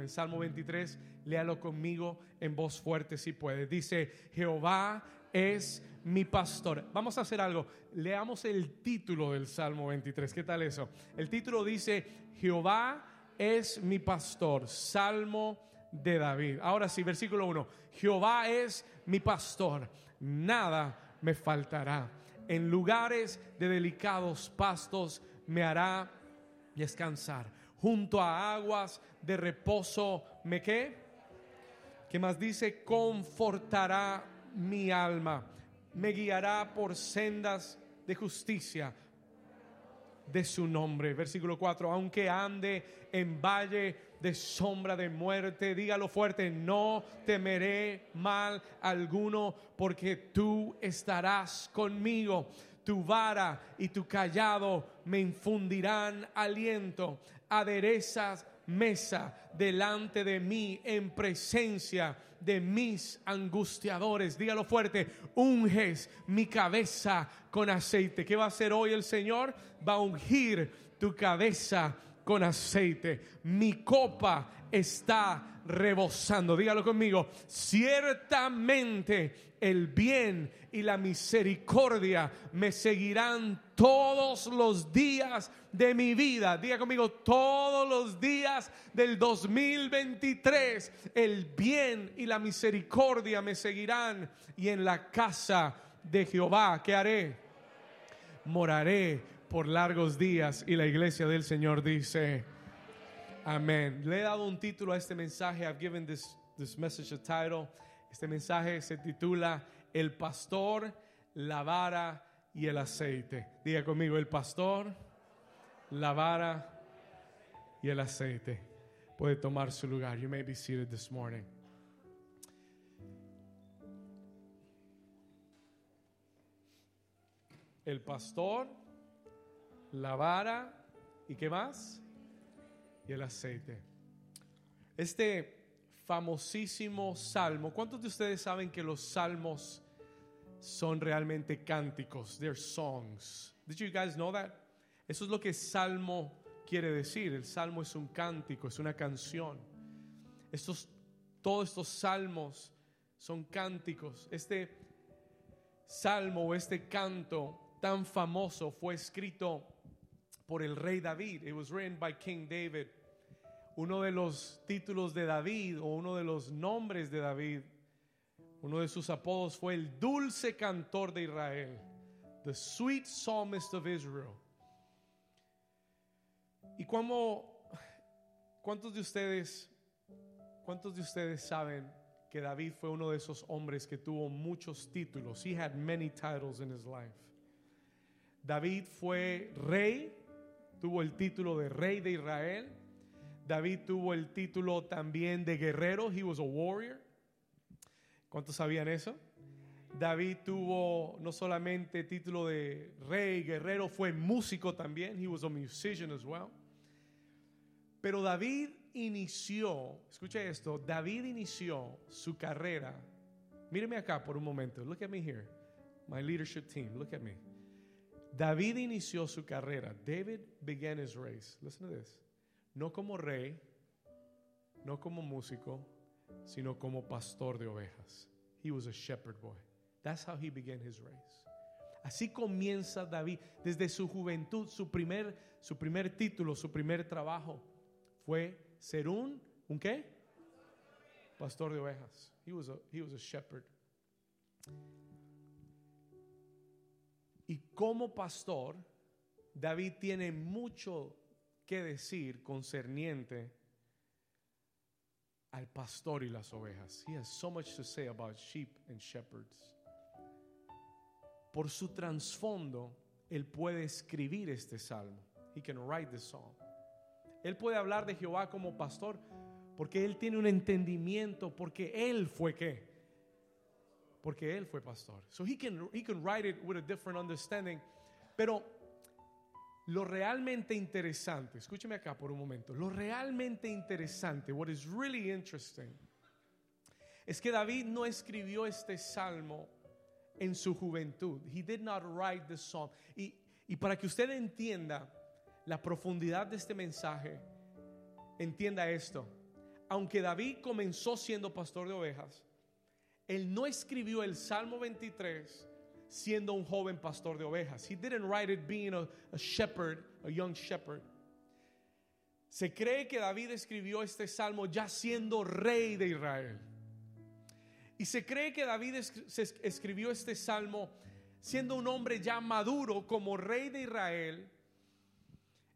En Salmo 23, léalo conmigo en voz fuerte si puede. Dice, Jehová es mi pastor. Vamos a hacer algo. Leamos el título del Salmo 23. ¿Qué tal eso? El título dice, Jehová es mi pastor. Salmo de David. Ahora sí, versículo 1. Jehová es mi pastor. Nada me faltará. En lugares de delicados pastos me hará descansar. Junto a aguas de reposo me qué? ¿Qué más dice? Confortará mi alma. Me guiará por sendas de justicia de su nombre. Versículo 4, aunque ande en valle de sombra de muerte, dígalo fuerte, no temeré mal alguno porque tú estarás conmigo. Tu vara y tu callado me infundirán aliento. Aderezas mesa delante de mí en presencia de mis angustiadores. Dígalo fuerte, unges mi cabeza con aceite. ¿Qué va a hacer hoy el Señor? Va a ungir tu cabeza con aceite. Mi copa está rebosando. Dígalo conmigo. Ciertamente el bien y la misericordia me seguirán todos los días de mi vida. Diga conmigo, todos los días del 2023, el bien y la misericordia me seguirán. Y en la casa de Jehová, ¿qué haré? Moraré por largos días. Y la iglesia del Señor dice, amén. Le he dado un título a este mensaje. I've given this, this message a title. Este mensaje se titula El pastor, la vara y el aceite. Diga conmigo, el pastor, la vara y el aceite. Puede tomar su lugar. You may be seated this morning. El pastor, la vara y qué más? Y el aceite. Este famosísimo salmo. ¿Cuántos de ustedes saben que los salmos son realmente cánticos? They're songs. Did you guys know that? Eso es lo que salmo quiere decir. El salmo es un cántico, es una canción. Estos, todos estos salmos son cánticos. Este salmo o este canto tan famoso fue escrito por el rey David. It was written by King David uno de los títulos de David o uno de los nombres de David, uno de sus apodos fue el dulce cantor de Israel, the sweet psalmist of Israel. Y como, ¿cuántos de ustedes, cuántos de ustedes saben que David fue uno de esos hombres que tuvo muchos títulos? He had many titles in his life. David fue rey, tuvo el título de rey de Israel. David tuvo el título también de guerrero, he was a warrior. ¿Cuántos sabían eso? David tuvo no solamente título de rey, guerrero, fue músico también, he was a musician as well. Pero David inició, escuche esto, David inició su carrera. Míreme acá por un momento. Look at me here. My leadership team, look at me. David inició su carrera. David began his race. Listen to this no como rey, no como músico, sino como pastor de ovejas. He was a shepherd boy. That's how he began his race. Así comienza David desde su juventud, su primer, su primer título, su primer trabajo fue ser un, ¿un qué? Pastor de ovejas. He was a, he was a shepherd. Como pastor, David tiene mucho que decir concerniente al pastor y las ovejas. He has so much to say about sheep and shepherds. Por su trasfondo, él puede escribir este salmo. He can write this song. Él puede hablar de Jehová como pastor porque él tiene un entendimiento, porque él fue qué? Porque él fue pastor. So he can, he can write it with a different understanding. Pero lo realmente interesante, escúcheme acá por un momento, lo realmente interesante, what is really interesting, es que David no escribió este salmo en su juventud. He did not write the song. Y, y para que usted entienda la profundidad de este mensaje, entienda esto. aunque David comenzó siendo pastor de ovejas, él no escribió el Salmo 23 siendo un joven pastor de ovejas. He didn't write it being a, a shepherd, a young shepherd. Se cree que David escribió este salmo ya siendo rey de Israel. Y se cree que David escribió este salmo siendo un hombre ya maduro como rey de Israel.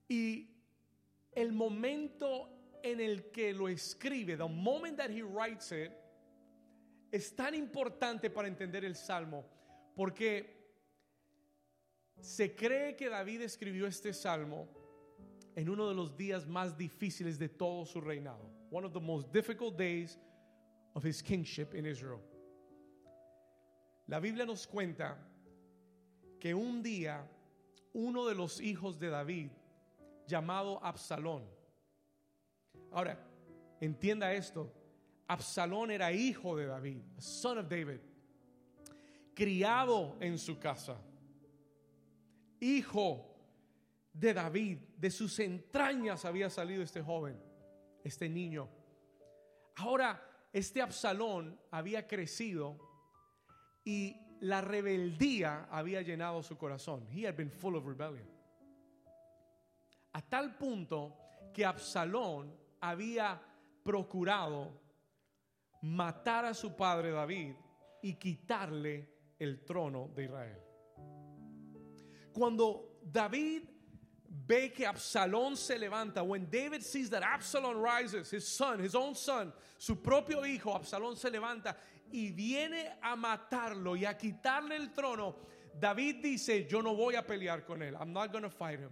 Y el momento en el que lo escribe, the moment that he writes it, es tan importante para entender el salmo, porque se cree que David escribió este salmo en uno de los días más difíciles de todo su reinado. One of the most difficult days of his kingship in Israel. La Biblia nos cuenta que un día uno de los hijos de David, llamado Absalón, ahora entienda esto, Absalón era hijo de David, son of David, criado en su casa, hijo de David, de sus entrañas había salido este joven, este niño. Ahora, este Absalón había crecido y la rebeldía había llenado su corazón. He had been full of rebellion. A tal punto que Absalón había procurado matar a su padre David y quitarle el trono de Israel. Cuando David ve que Absalón se levanta, when David sees that Absalom rises, his son, his own son, su propio hijo, Absalón se levanta y viene a matarlo y a quitarle el trono, David dice, yo no voy a pelear con él. I'm not going to fight him.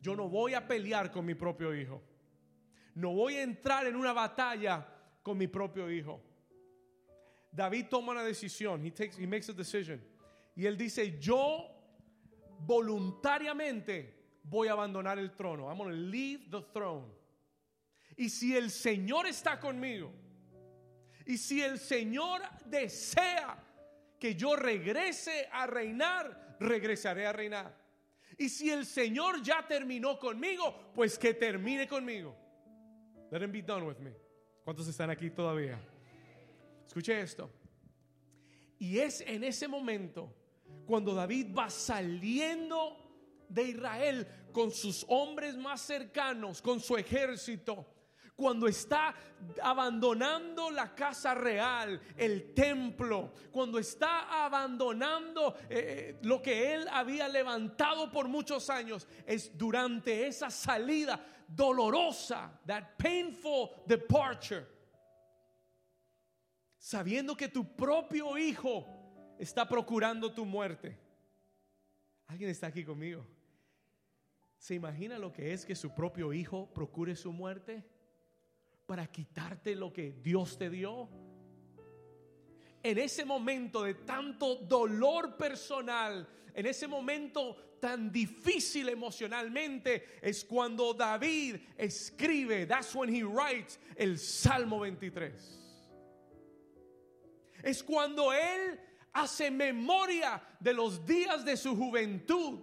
Yo no voy a pelear con mi propio hijo. No voy a entrar en una batalla con mi propio hijo. David toma una decisión. He, takes, he makes a decision. Y él dice, yo voluntariamente voy a abandonar el trono. I'm going to leave the throne. Y si el Señor está conmigo, y si el Señor desea que yo regrese a reinar, regresaré a reinar. Y si el Señor ya terminó conmigo, pues que termine conmigo. Let him be done with me. ¿Cuántos están aquí todavía? Escuche esto. Y es en ese momento cuando David va saliendo de Israel con sus hombres más cercanos, con su ejército, cuando está abandonando la casa real, el templo, cuando está abandonando eh, eh, lo que él había levantado por muchos años, es durante esa salida dolorosa, that painful departure, sabiendo que tu propio hijo está procurando tu muerte. ¿Alguien está aquí conmigo? ¿Se imagina lo que es que su propio hijo procure su muerte? Para quitarte lo que Dios te dio. En ese momento de tanto dolor personal, en ese momento tan difícil emocionalmente, es cuando David escribe, that's when he writes el Salmo 23. Es cuando él hace memoria de los días de su juventud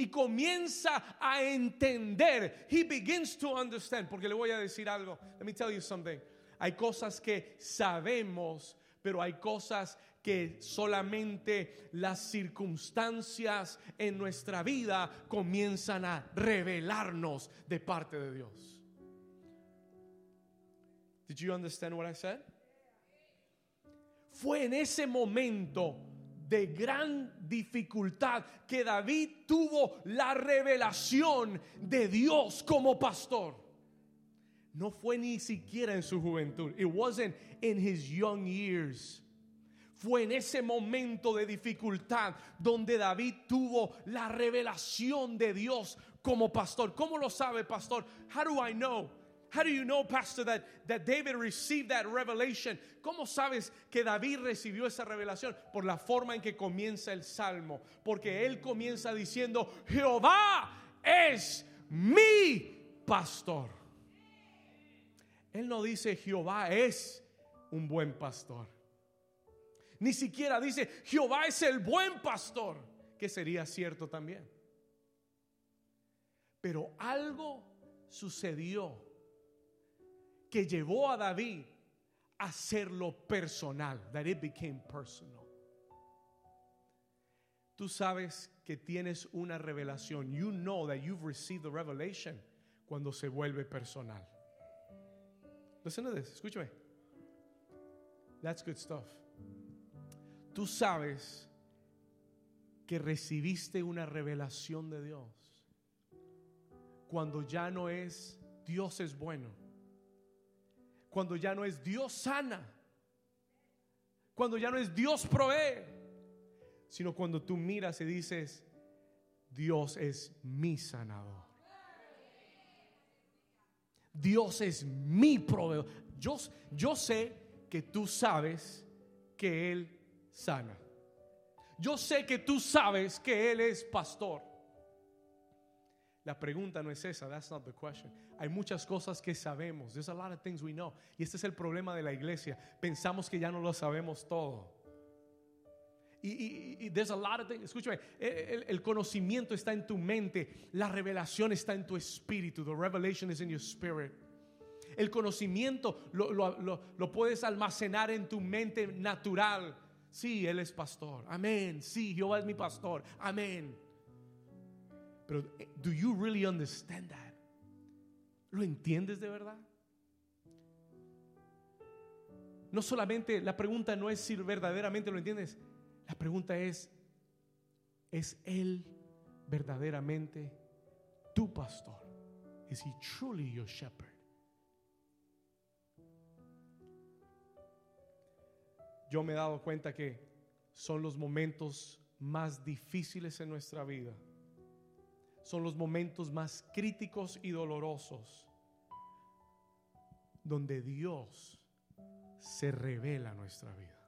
y comienza a entender. He begins to understand. Porque le voy a decir algo. Let me tell you something. Hay cosas que sabemos, pero hay cosas que solamente las circunstancias en nuestra vida comienzan a revelarnos de parte de Dios. Did you understand what I said? Fue en ese momento de gran dificultad que David tuvo la revelación de Dios como pastor. No fue ni siquiera en su juventud. It wasn't in his young years. Fue en ese momento de dificultad donde David tuvo la revelación de Dios como pastor. ¿Cómo lo sabe, pastor? How do I know? How do you know, Pastor, that, David received that revelation? ¿Cómo sabes que David recibió esa revelación? Por la forma en que comienza el salmo. Porque él comienza diciendo, Jehová es mi pastor. Él no dice, Jehová es un buen pastor. Ni siquiera dice, Jehová es el buen pastor, que sería cierto también. Pero algo sucedió que llevó a David a hacerlo personal. That it became personal. Tú sabes que tienes una revelación. You know that you've received the revelation cuando se vuelve personal. Listen to this, escúchame. That's good stuff. Tú sabes que recibiste una revelación de Dios cuando ya no es Dios es bueno, cuando ya no es Dios sana, cuando ya no es Dios provee, sino cuando tú miras y dices, Dios es mi sanador. Dios es mi proveedor. Yo, yo sé que tú sabes que Él sana. Yo sé que tú sabes que Él es pastor. La pregunta no es esa, that's not the question. Hay muchas cosas que sabemos. There's a lot of things we know. Y este es el problema de la iglesia. Pensamos que ya no lo sabemos todo. Y, there's a lot of things. Escúchame, el, conocimiento está en tu mente, la revelación está en tu espíritu. The revelation is in your spirit. El conocimiento lo, lo puedes almacenar en tu mente natural. Sí, Él es pastor. Amén. Sí, Jehová es mi pastor. Amén. Pero, eh, ¿do you really understand that? ¿Lo entiendes de verdad? No solamente la pregunta no es si verdaderamente lo entiendes, la pregunta es, ¿es Él verdaderamente tu pastor? ¿Is He truly your shepherd? Yo me he dado cuenta que son los momentos más difíciles en nuestra vida son los momentos más críticos y dolorosos donde Dios se revela nuestra vida.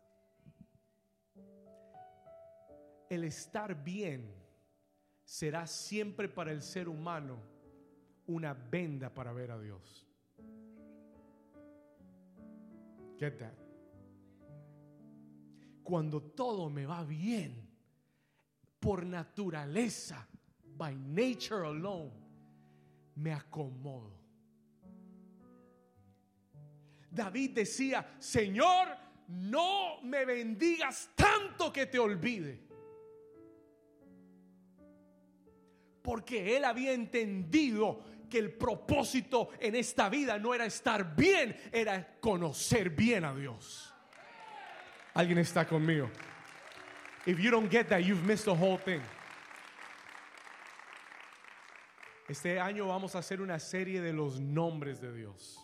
El estar bien será siempre para el ser humano una venda para ver a Dios. Get that. Cuando todo me va bien, por naturaleza, by nature alone, me acomodo. David decía, Señor, no me bendigas tanto que te olvide. Porque él había entendido que el propósito en esta vida no era estar bien, era conocer bien a Dios. Alguien está conmigo. If you don't get that, you've missed the whole thing. Este año vamos a hacer una serie de los nombres de Dios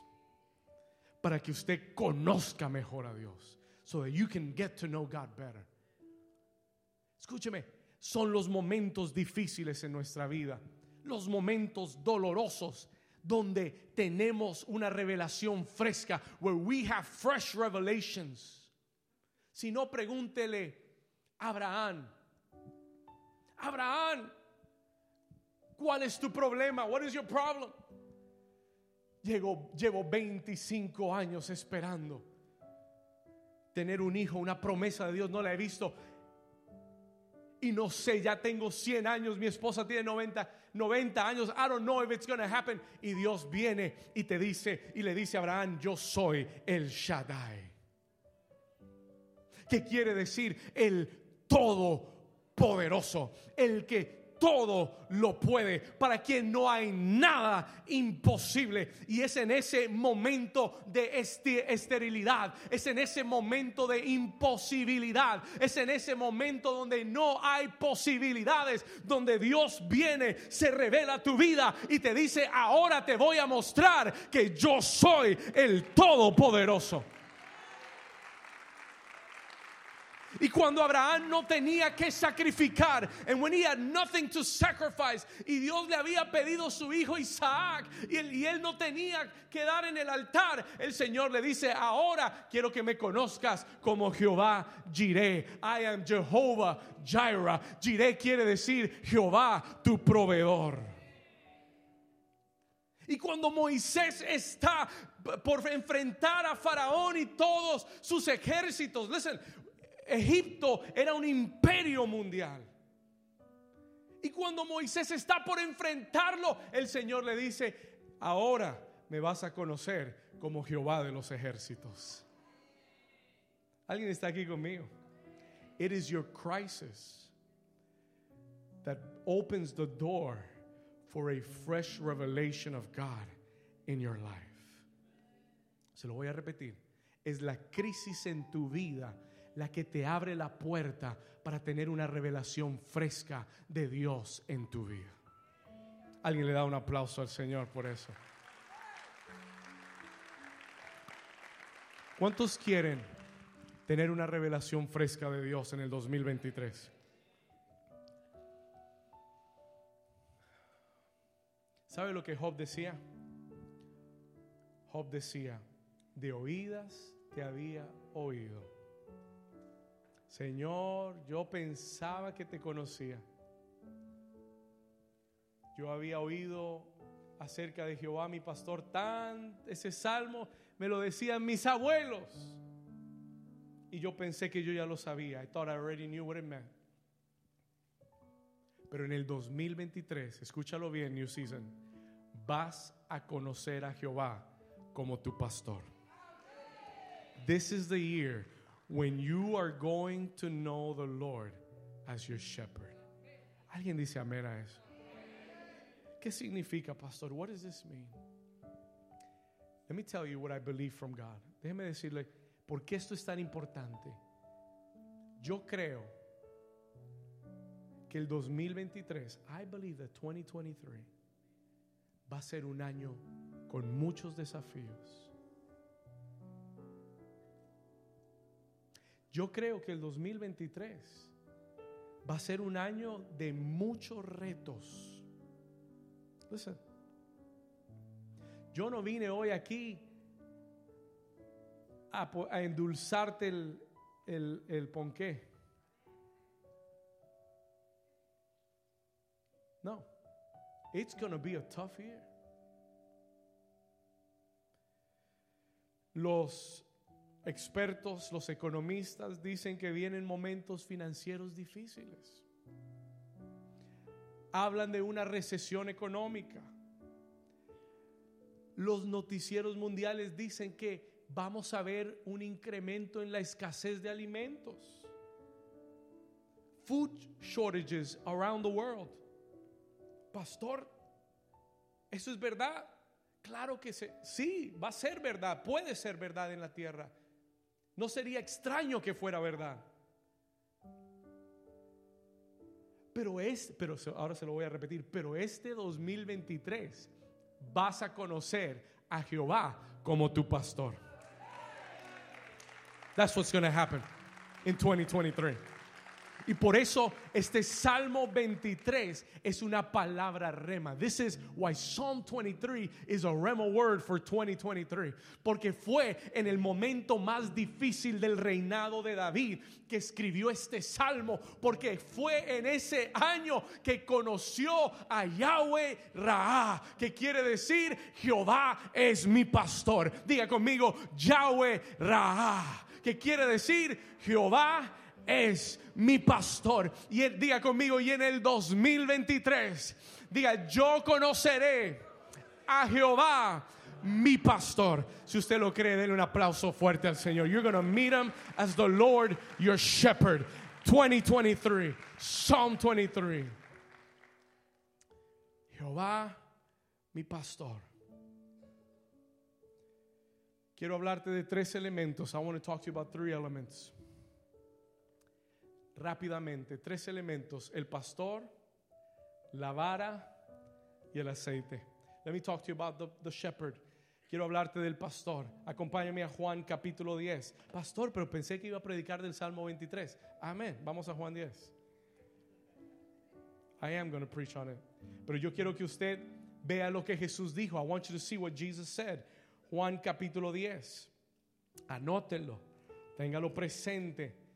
para que usted conozca mejor a Dios. So that you can get to know God better. Escúcheme, son los momentos difíciles en nuestra vida, los momentos dolorosos donde tenemos una revelación fresca, where we have fresh revelations. Si no, pregúntele a Abraham. Abraham, ¿Cuál es tu problema? What is your problem? Llevo, llevo 25 años esperando tener un hijo, una promesa de Dios, no la he visto. Y no sé, ya tengo 100 años, mi esposa tiene 90, 90 años, I don't know if it's going to happen. Y Dios viene y te dice, y le dice a Abraham, yo soy el Shaddai. ¿Qué quiere decir? El todopoderoso, el que todo lo puede, para quien no hay nada imposible. Y es en ese momento de esterilidad, es en ese momento de imposibilidad, es en ese momento donde no hay posibilidades, donde Dios viene, se revela tu vida y te dice, ahora te voy a mostrar que yo soy el Todopoderoso. Y cuando Abraham no tenía que sacrificar, and when he had nothing to sacrifice, y Dios le había pedido su hijo Isaac, y él, no tenía que dar en el altar, el Señor le dice: Ahora quiero que me conozcas como Jehová Jireh. I am Jehovah Jireh. Jireh quiere decir Jehová tu proveedor. Y cuando Moisés está por enfrentar a Faraón y todos sus ejércitos, listen, Egipto era un imperio mundial. Y cuando Moisés está por enfrentarlo, el Señor le dice, ahora me vas a conocer como Jehová de los ejércitos. ¿Alguien está aquí conmigo? It is your crisis that opens the door for a fresh revelation of God in your life. Se lo voy a repetir. Es la crisis en tu vida la que te abre la puerta para tener una revelación fresca de Dios en tu vida. Alguien le da un aplauso al Señor por eso. ¿Cuántos quieren tener una revelación fresca de Dios en el 2023? ¿Sabe lo que Job decía? Job decía, de oídas te había oído. Señor, yo pensaba que te conocía. Yo había oído acerca de Jehová, mi pastor, tan ese salmo me lo decían mis abuelos. Y yo pensé que yo ya lo sabía. I thought I already knew what it meant. Pero en el 2023, escúchalo bien, New Season, vas a conocer a Jehová como tu pastor. This is the year when you are going to know the Lord as your shepherd. ¿Alguien dice amén a eso? ¿Qué significa, pastor? What does this mean? Let me tell you what I believe from God. Déjeme decirle por qué esto es tan importante. Yo creo que el 2023, I believe that 2023 va a ser un año con muchos desafíos. Yo creo que el 2023 va a ser un año de muchos retos. Listen. Yo no vine hoy aquí a, endulzarte el, el, el ponqué. No. It's going be a tough year. Los expertos, los economistas dicen que vienen momentos financieros difíciles. Hablan de una recesión económica. Los noticieros mundiales dicen que vamos a ver un incremento en la escasez de alimentos. Food shortages around the world. Pastor, ¿eso es verdad? Claro que sí, va a ser verdad, puede ser verdad en la tierra. No sería extraño que fuera verdad. Pero es, pero ahora se lo voy a repetir, pero este 2023 vas a conocer a Jehová como tu pastor. That's what's going to happen in 2023. Y por eso este Salmo 23 es una palabra rema. This is why Psalm 23 is a rema word for 2023. Porque fue en el momento más difícil del reinado de David que escribió este salmo. Porque fue en ese año que conoció a Yahweh Ra, que quiere decir Jehová es mi pastor. Diga conmigo, Yahweh Ra, que quiere decir Jehová es mi pastor. Y él diga conmigo, y en el 2023, diga, yo conoceré a Jehová mi pastor. Si usted lo cree, denle un aplauso fuerte al Señor. You're going to meet him as the Lord your shepherd. 2023, Psalm 23. Jehová mi pastor. Quiero hablarte de tres elementos. I want to talk to you about three elements rápidamente tres elementos, el pastor, la vara y el aceite. Let me talk to you about the, the shepherd. Quiero hablarte del pastor. Acompáñame a Juan capítulo 10. Pastor, pero pensé que iba a predicar del Salmo 23. Amén. Vamos a Juan 10. I am going to preach on it. Pero yo quiero que usted vea lo que Jesús dijo. I want you to see what Jesus said. Juan capítulo 10. Anótelo. Téngalo presente.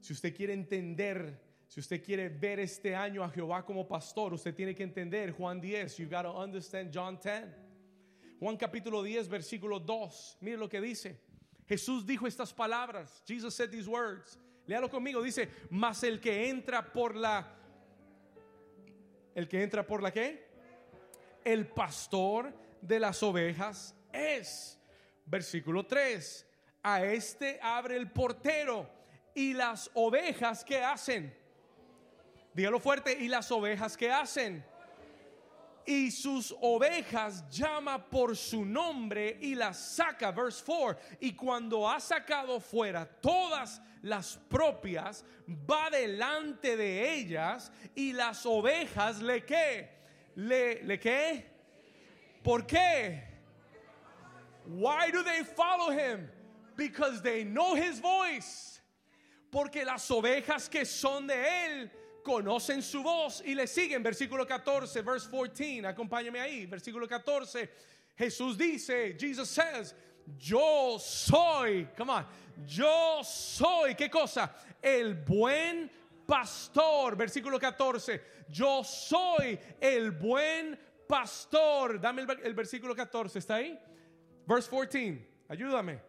Si usted quiere entender, si usted quiere ver este año a Jehová como pastor, usted tiene que entender Juan 10. You got to understand John 10. Juan capítulo 10, versículo 2. Mire lo que dice. Jesús dijo estas palabras. Jesus said these words. Léalo conmigo. Dice, mas el que entra por la... El que entra por la qué? El pastor de las ovejas es. Versículo 3. A este abre el portero y las ovejas que hacen. Dígalo fuerte, y las ovejas que hacen. Y sus ovejas llama por su nombre y las saca, verse 4. Y cuando ha sacado fuera todas las propias, va delante de ellas y las ovejas le qué? Le, le qué? ¿Por qué? Why do they follow him? Because they know his voice. Porque las ovejas que son de él conocen su voz y le siguen. Versículo 14, verse 14. Acompáñame ahí. Versículo 14. Jesús dice, Jesus says, yo soy, come on, yo soy, ¿qué cosa? El buen pastor. Versículo 14. Yo soy el buen pastor. Dame el, el versículo 14, ¿está ahí? Verse 14, ayúdame.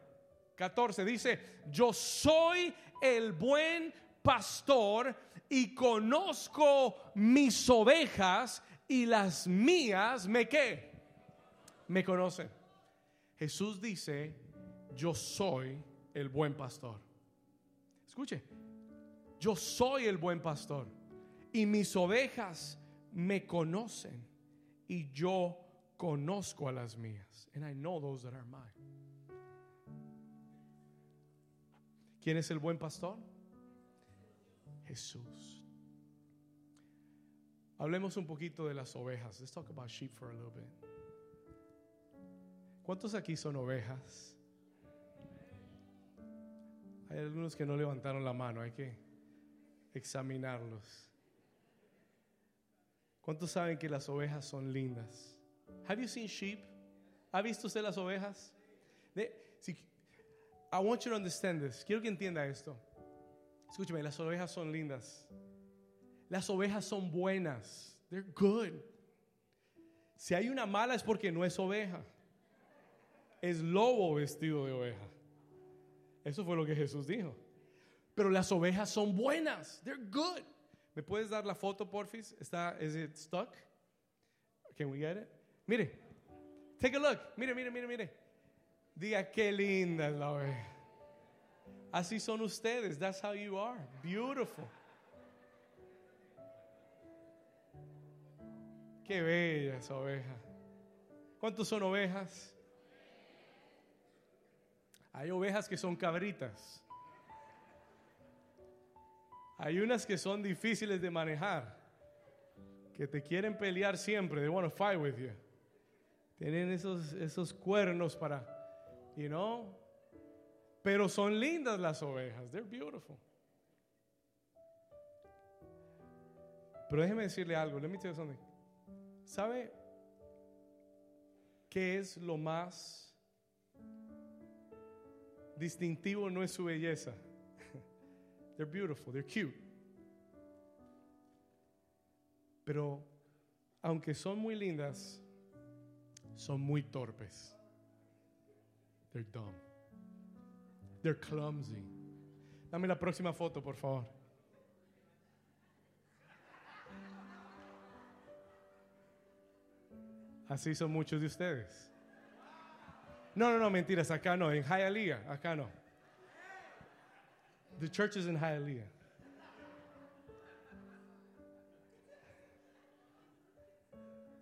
14 dice, yo soy el buen pastor y conozco mis ovejas y las mías me qué? Me conocen. Jesús dice, yo soy el buen pastor. Escuche, yo soy el buen pastor y mis ovejas me conocen y yo conozco a las mías. And I know those that are mine. ¿Quién es el buen pastor? Jesús. Hablemos un poquito de las ovejas. Let's talk about sheep for a little bit. ¿Cuántos aquí son ovejas? Hay algunos que no levantaron la mano, hay que examinarlos. ¿Cuántos saben que las ovejas son lindas? Have you seen sheep? ¿Ha visto usted las ovejas? I want you to understand this. Quiero que entienda esto. Escúcheme, las ovejas son lindas. Las ovejas son buenas. They're good. Si hay una mala es porque no es oveja. Es lobo vestido de oveja. Eso fue lo que Jesús dijo. Pero las ovejas son buenas. They're good. ¿Me puedes dar la foto, porfis? ¿Está, is it stuck? Can we get it? Mire. Take a look. Mire, mire, mire, mire. Diga qué linda es la oveja. Así son ustedes. That's how you are. Beautiful. Qué bella esa oveja. ¿Cuántos son ovejas? Hay ovejas que son cabritas. Hay unas que son difíciles de manejar, que te quieren pelear siempre. They want to fight with you. Tienen esos, esos cuernos para, you know. Pero son lindas las ovejas. They're beautiful. Pero déjeme decirle algo. Let me tell you something. ¿Sabe qué es lo más distintivo? No es su belleza. They're beautiful, they're cute. Pero aunque son muy lindas, son muy torpes. They're dumb. They're clumsy. Dame la próxima foto, por favor. Así son muchos de ustedes. No, no, no, mentiras, acá no, en Hialeah, acá no. The church is in Hialeah.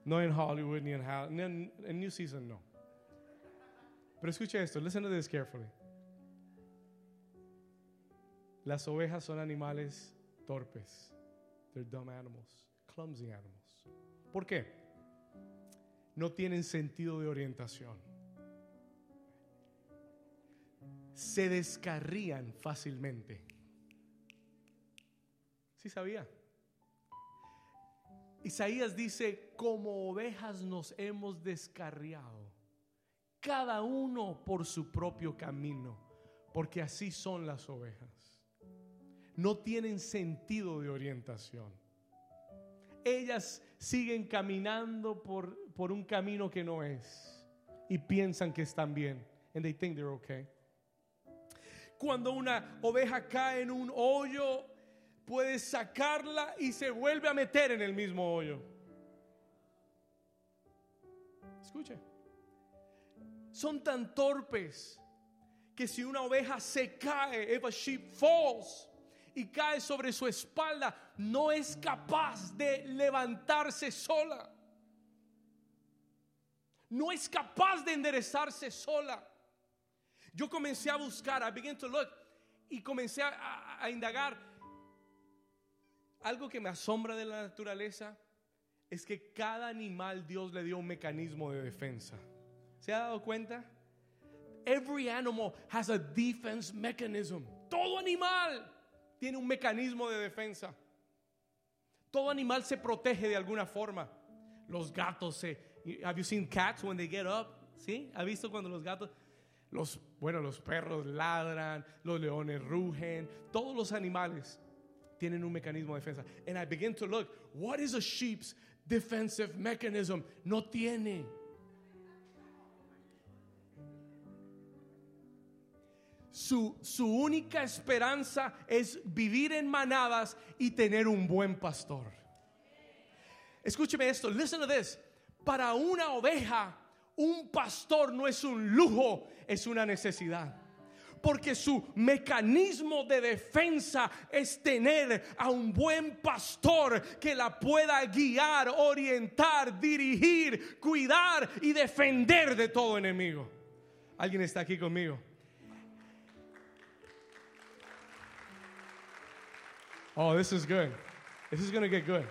No en Hollywood ni en, Hall- ni en, en New Season, no. Pero escucha esto, listen to this carefully. Las ovejas son animales torpes. They're dumb animals, clumsy animals. ¿Por qué? No tienen sentido de orientación. Se descarrían fácilmente. ¿Sí sabía? Isaías dice, como ovejas nos hemos descarriado, cada uno por su propio camino, porque así son las ovejas. No tienen sentido de orientación. Ellas siguen caminando por, por un camino que no es y piensan que están bien. And they think they're okay. Cuando una oveja cae en un hoyo, puedes sacarla y se vuelve a meter en el mismo hoyo. Escuche. Son tan torpes que si una oveja se cae, if a sheep falls y cae sobre su espalda, no es capaz de levantarse sola. No es capaz de enderezarse sola. Yo comencé a buscar, I began to look, y comencé a, a- a indagar. Algo que me asombra de la naturaleza es que cada animal Dios le dio un mecanismo de defensa. ¿Se ha dado cuenta? Every animal has a defense mechanism. Todo animal tiene un mecanismo de defensa. Todo animal se protege de alguna forma. Los gatos se. Have you seen cats when they get up? ¿Sí? ¿Ha visto cuando los gatos? Los, bueno, los perros ladran, los leones rugen, todos los animales tienen un mecanismo de defensa. And I begin to look, what is a sheep's defensive mechanism? No tiene. Su, su única esperanza es vivir en manadas y tener un buen pastor. Escúcheme esto, listen to this. Para una oveja, un pastor no es un lujo, es una necesidad. Porque su mecanismo de defensa es tener a un buen pastor que la pueda guiar, orientar, dirigir, cuidar y defender de todo enemigo. ¿Alguien está aquí conmigo? Oh, this is good. This is going to get good.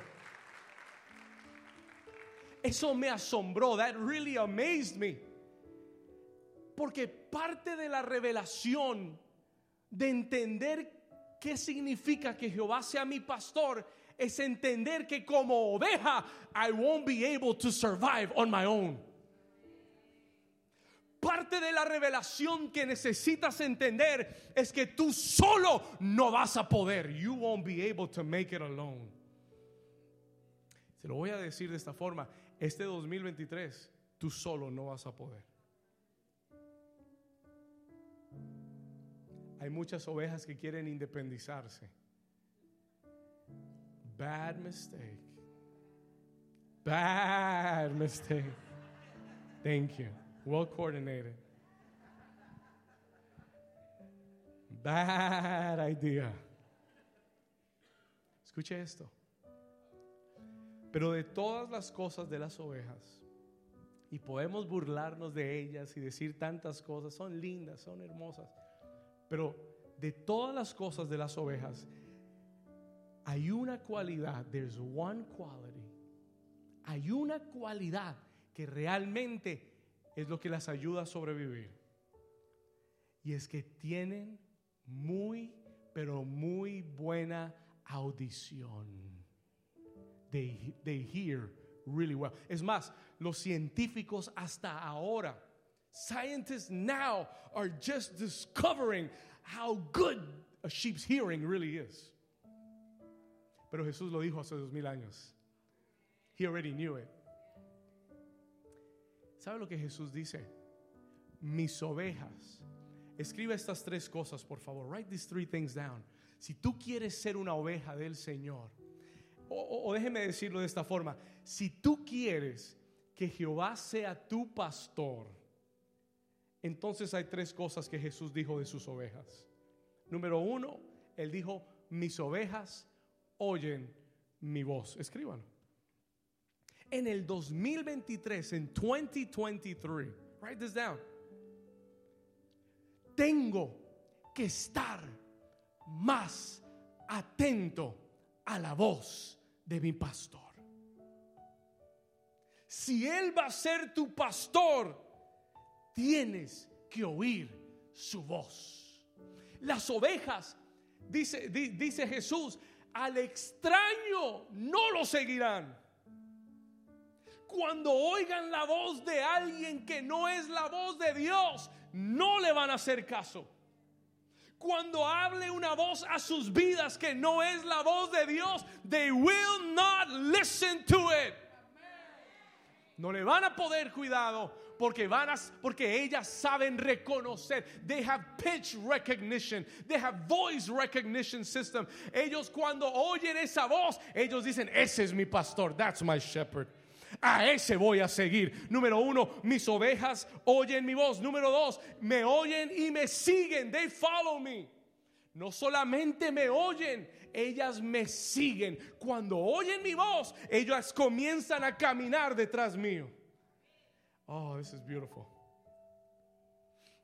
Eso me asombró. That really amazed me. Porque parte de la revelación de entender qué significa que Jehová sea mi pastor es entender que como oveja I won't be able to survive on my own. Parte de la revelación que necesitas entender es que tú solo no vas a poder. You won't be able to make it alone. Se lo voy a decir de esta forma. Este 2023, tú solo no vas a poder. Hay muchas ovejas que quieren independizarse. Bad mistake. Bad mistake. Thank you. Well coordinated. Bad idea. Escuche esto. Pero de todas las cosas de las ovejas, y podemos burlarnos de ellas y decir tantas cosas, son lindas, son hermosas, pero de todas las cosas de las ovejas, hay una cualidad, there's one quality, hay una cualidad que realmente es lo que las ayuda a sobrevivir. Y es que tienen muy, pero muy buena audición. They, they hear really well. Es más, los científicos hasta ahora, scientists now are just discovering how good a sheep's hearing really is. Pero Jesús lo dijo hace dos mil años. He already knew it. ¿Sabe lo que Jesús dice? Mis ovejas. Escribe estas tres cosas, por favor. Write these three things down. Si tú quieres ser una oveja del Señor, o, o- déjeme decirlo de esta forma, si tú quieres que Jehová sea tu pastor, entonces hay tres cosas que Jesús dijo de sus ovejas. Número uno, Él dijo, mis ovejas oyen mi voz. Escríbanlo. En el 2023, en 2023, write this down. Tengo que estar más atento a la voz de mi pastor. Si Él va a ser tu pastor, tienes que oír su voz. Las ovejas, dice, di- dice Jesús, al extraño no lo seguirán. Cuando oigan la voz de alguien que no es la voz de Dios, no le van a hacer caso. Cuando hable una voz a sus vidas que no es la voz de Dios, they will not listen to it. No le van a poder cuidado porque van a porque ellas saben reconocer. They have pitch recognition. They have voice recognition system. Ellos cuando oyen esa voz, ellos dicen, "Ese es mi pastor. That's my shepherd." A ese voy a seguir. Número uno, mis ovejas oyen mi voz. Número dos, me oyen y me siguen. They follow me. No solamente me oyen, ellas me siguen. Cuando oyen mi voz, ellas comienzan a caminar detrás mío. Oh, this is beautiful.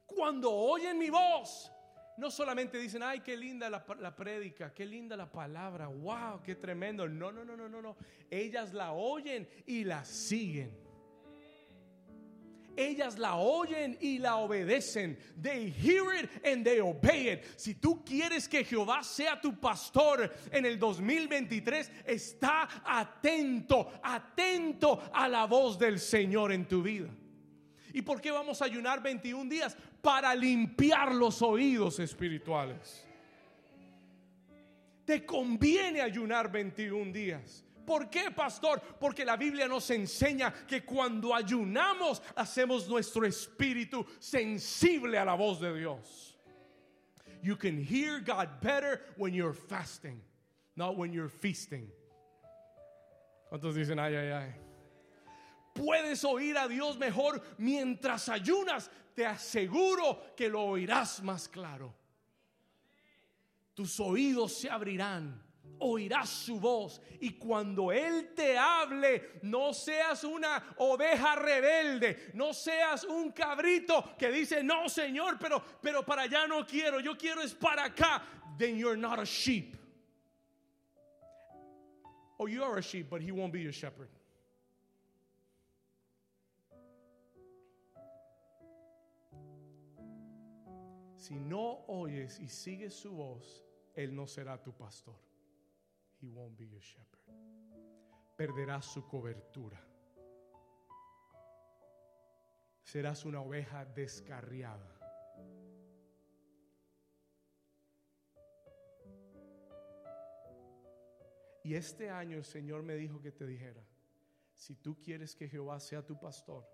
Cuando oyen mi voz, no solamente dicen, ay, qué linda la, la prédica, qué linda la palabra, wow, qué tremendo. No, no, no, no, no, no. Ellas la oyen y la siguen. Ellas la oyen y la obedecen. They hear it and they obey it. Si tú quieres que Jehová sea tu pastor en el 2023, está atento, atento a la voz del Señor en tu vida. ¿Y por qué vamos a ayunar 21 días? Para limpiar los oídos espirituales. Te conviene ayunar 21 días. ¿Por qué, pastor? Porque la Biblia nos enseña que cuando ayunamos hacemos nuestro espíritu sensible a la voz de Dios. You can hear God better when you're fasting, not when you're feasting. ¿Cuántos dicen ay, ay, ay? Puedes oír a Dios mejor mientras ayunas. Te aseguro que lo oirás más claro. Tus oídos se abrirán oirás su voz. Y cuando Él te hable, no seas una oveja rebelde, no seas un cabrito que dice, no Señor, pero, pero para allá no quiero, yo quiero es para acá. Then you're not a sheep. Oh, you are a sheep, but He won't be your shepherd. Si no oyes y sigues su voz, Él no será tu pastor. He won't be your shepherd. Perderás su cobertura. Serás una oveja descarriada. Y este año el Señor me dijo que te dijera, si tú quieres que Jehová sea tu pastor,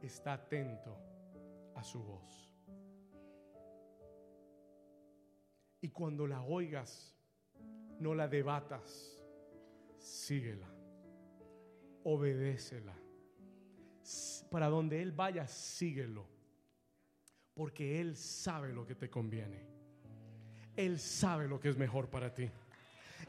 está atento a su voz. Y cuando la oigas, no la debatas, síguela, obedécela. Para donde Él vaya, síguelo, porque Él sabe lo que te conviene. Él sabe lo que es mejor para ti.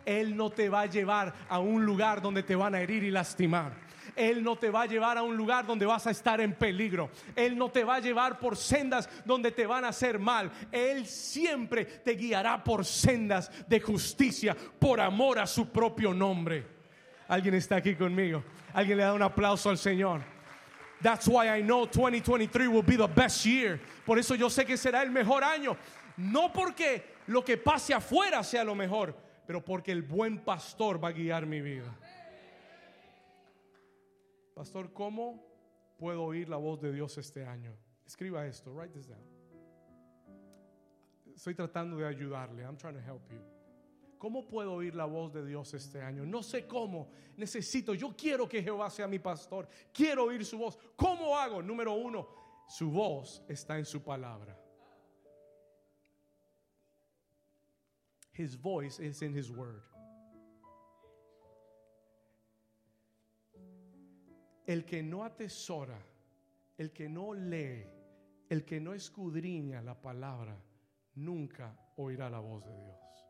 Él no te va a llevar a un lugar donde te van a herir y lastimar. Él no te va a llevar a un lugar donde vas a estar en peligro. Él no te va a llevar por sendas donde te van a hacer mal. Él siempre te guiará por sendas de justicia, por amor a su propio nombre. Alguien está aquí conmigo. Alguien le da un aplauso al Señor. That's why I know 2023 will be the best year. Por eso yo sé que será el mejor año. No porque lo que pase afuera sea lo mejor, pero porque el buen pastor va a guiar mi vida. Pastor, ¿cómo puedo oír la voz de Dios este año? Escriba esto, write this down. Estoy tratando de ayudarle. I'm trying to help you. ¿Cómo puedo oír la voz de Dios este año? No sé cómo. Necesito, yo quiero que Jehová sea mi pastor. Quiero oír su voz. ¿Cómo hago? Número uno, su voz está en su palabra. His voice is in His word. El que no atesora, el que no lee, el que no escudriña la palabra, nunca oirá la voz de Dios.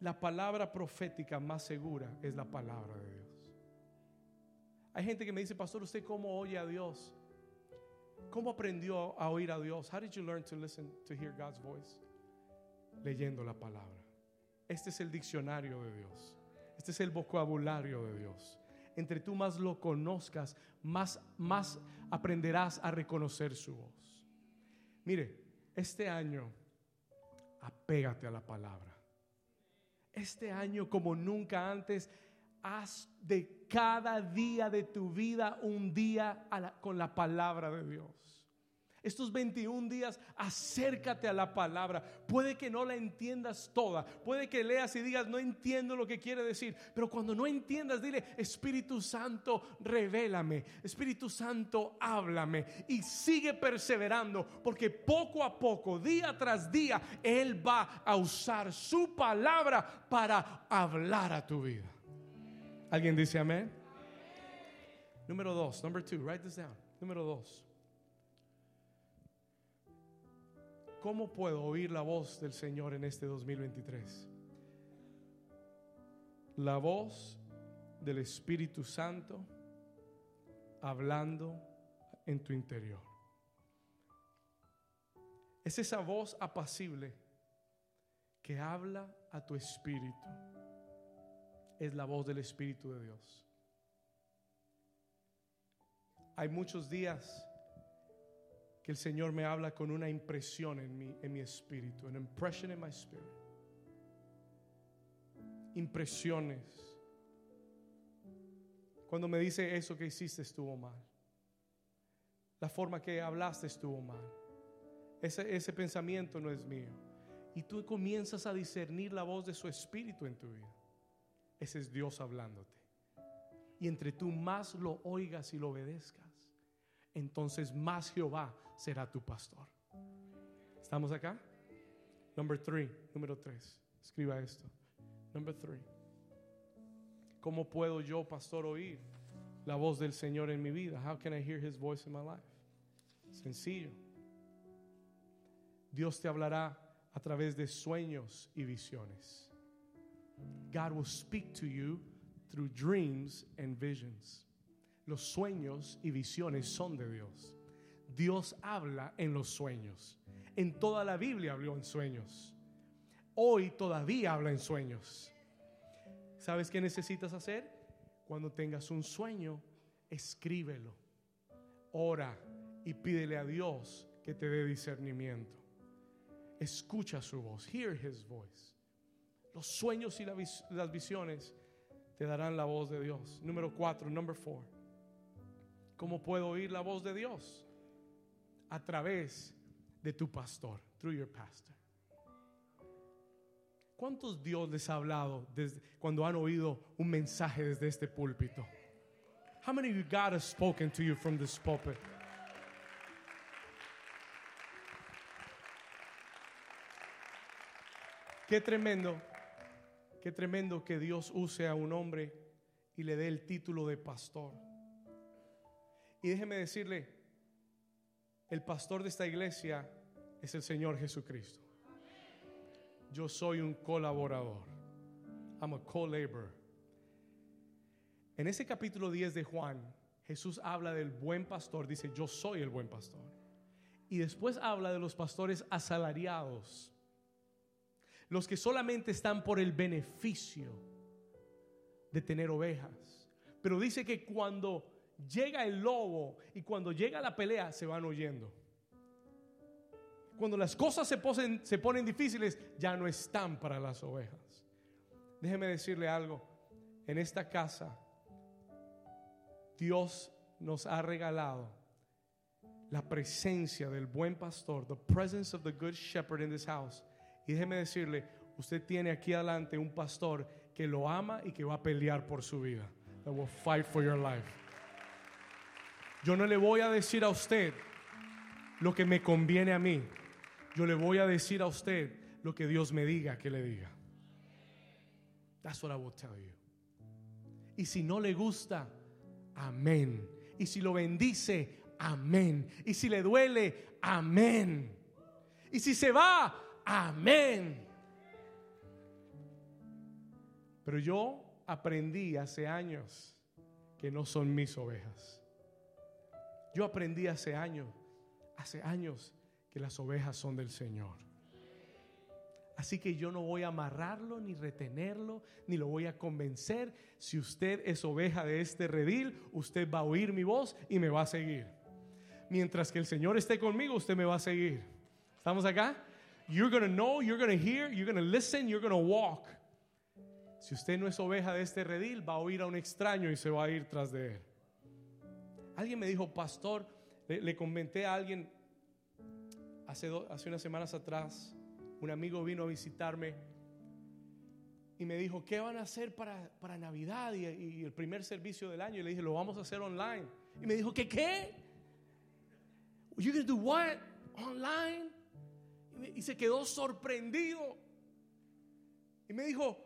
La palabra profética más segura es la palabra de Dios. Hay gente que me dice, pastor, ¿usted cómo oye a Dios? ¿Cómo aprendió a oír a Dios? How did you learn to listen to hear God's voice? leyendo la palabra. Este es el diccionario de Dios. Este es el vocabulario de Dios. Entre tú más lo conozcas, más, más aprenderás a reconocer su voz. Mire, este año, apégate a la palabra. Este año, como nunca antes, haz de cada día de tu vida un día con la palabra de Dios. Estos 21 días, acércate a la palabra. Puede que no la entiendas toda. Puede que leas y digas, no entiendo lo que quiere decir. Pero cuando no entiendas, dile, Espíritu Santo, revélame. Espíritu Santo, háblame. Y sigue perseverando, porque poco a poco, día tras día, Él va a usar su palabra para hablar a tu vida. ¿Alguien dice amén? Número dos, number two, write this down. Número dos. ¿Cómo puedo oír la voz del Señor en este 2023? La voz del Espíritu Santo hablando en tu interior. Es esa voz apacible que habla a tu espíritu. Es la voz del Espíritu de Dios. Hay muchos días que el Señor me habla con una impresión en mi, en mi espíritu, an impression in my spirit. Impresiones. Cuando me dice eso que hiciste estuvo mal. La forma que hablaste estuvo mal. Ese, ese pensamiento no es mío. Y tú comienzas a discernir la voz de su espíritu en tu vida. Ese es Dios hablándote. Y entre tú más lo oigas y lo obedezcas, entonces más Jehová será tu pastor. ¿Estamos acá? Number three, número tres. Escriba esto. Number three. ¿Cómo puedo yo, pastor, oír la voz del Señor en mi vida? How can I hear His voice in my life? Sencillo. Dios te hablará a través de sueños y visiones. God will speak to you through dreams and visions. Los sueños y visiones son de Dios. Dios habla en los sueños. En toda la Biblia habló en sueños. Hoy todavía habla en sueños. ¿Sabes qué necesitas hacer? Cuando tengas un sueño, escríbelo. Ora y pídele a Dios que te dé discernimiento. Escucha su voz. Hear his voice. Los sueños y las visiones te darán la voz de Dios. Número cuatro, number four. ¿Cómo puedo oír la voz de Dios? A través de tu pastor, through your pastor. ¿Cuántos Dios les ha hablado desde cuando han oído un mensaje desde este púlpito? How many of you God has spoken to you from this pulpit? Qué tremendo, qué tremendo que Dios use a un hombre y le dé el título de pastor. Déjeme decirle, el pastor de esta iglesia es el Señor Jesucristo. Yo soy un colaborador. I'm a co-laborer. En ese capítulo 10 de Juan, Jesús habla del buen pastor, dice, yo soy el buen pastor. Y después habla de los pastores asalariados, los que solamente están por el beneficio de tener ovejas. Pero dice que cuando llega el lobo y cuando llega la pelea se van oyendo. Cuando las cosas se, se ponen difíciles, ya no están para las ovejas. Déjeme decirle algo. En esta casa, Dios nos ha regalado la presencia del buen pastor, the presence of the good shepherd in this house. Y déjeme decirle, usted tiene aquí adelante un pastor que lo ama y que va a pelear por su vida. That will fight for your life. Yo no le voy a decir a usted lo que me conviene a mí. Yo le voy a decir a usted lo que Dios me diga que le diga. That's what I will tell you. Y si no le gusta, amén. Y si lo bendice, amén. Y si le duele, amén. Y si se va, amén. Pero yo aprendí hace años que no son mis ovejas. Yo aprendí hace años, hace años, que las ovejas son del Señor. Así que yo no voy a amarrarlo, ni retenerlo, ni lo voy a convencer. Si usted es oveja de este redil, usted va a oír mi voz y me va a seguir. Mientras que el Señor esté conmigo, usted me va a seguir. ¿Estamos acá? You're going to know, you're going to hear, you're going to listen, you're going to walk. Si usted no es oveja de este redil, va a oír a un extraño y se va a ir tras de él. Alguien me dijo, pastor, le, comenté a alguien hace, hace unas semanas atrás, un amigo vino a visitarme y me dijo, ¿qué van a hacer para, para Navidad y, el primer servicio del año? Y le dije, lo vamos a hacer online. Y me dijo, ¿qué qué? You gonna do what? Online? Y, y se quedó sorprendido. Y me dijo,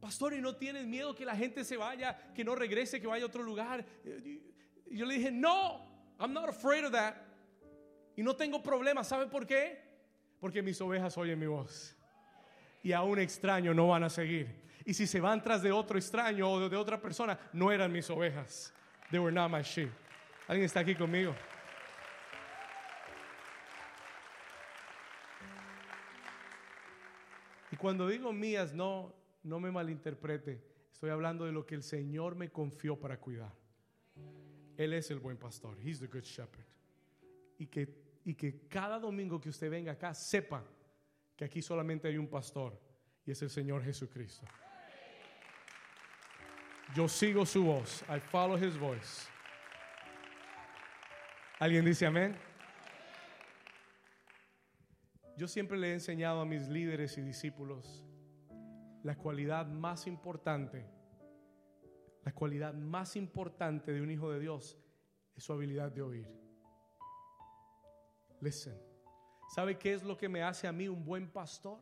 pastor, ¿y no tienes miedo que la gente se vaya, que no regrese, que vaya a otro lugar? Y yo le dije, no, I'm not afraid of that. Y no tengo problema. ¿Sabe por qué? Porque mis ovejas oyen mi voz. Y a un extraño no van a seguir. Y si se van tras de otro extraño o de otra persona, no eran mis ovejas. They were not my sheep. ¿Alguien está aquí conmigo? Y cuando digo mías, no, no me malinterprete. Estoy hablando de lo que el Señor me confió para cuidar. Él es el buen pastor. He's the good shepherd. Y que, y que cada domingo que usted venga acá sepa que aquí solamente hay un pastor y es el Señor Jesucristo. Yo sigo su voz. I follow his voice. ¿Alguien dice amén? Yo siempre le he enseñado a mis líderes y discípulos la cualidad más importante, la cualidad más importante de un hijo de Dios es su habilidad de oír. Listen. ¿Sabe qué es lo que me hace a mí un buen pastor?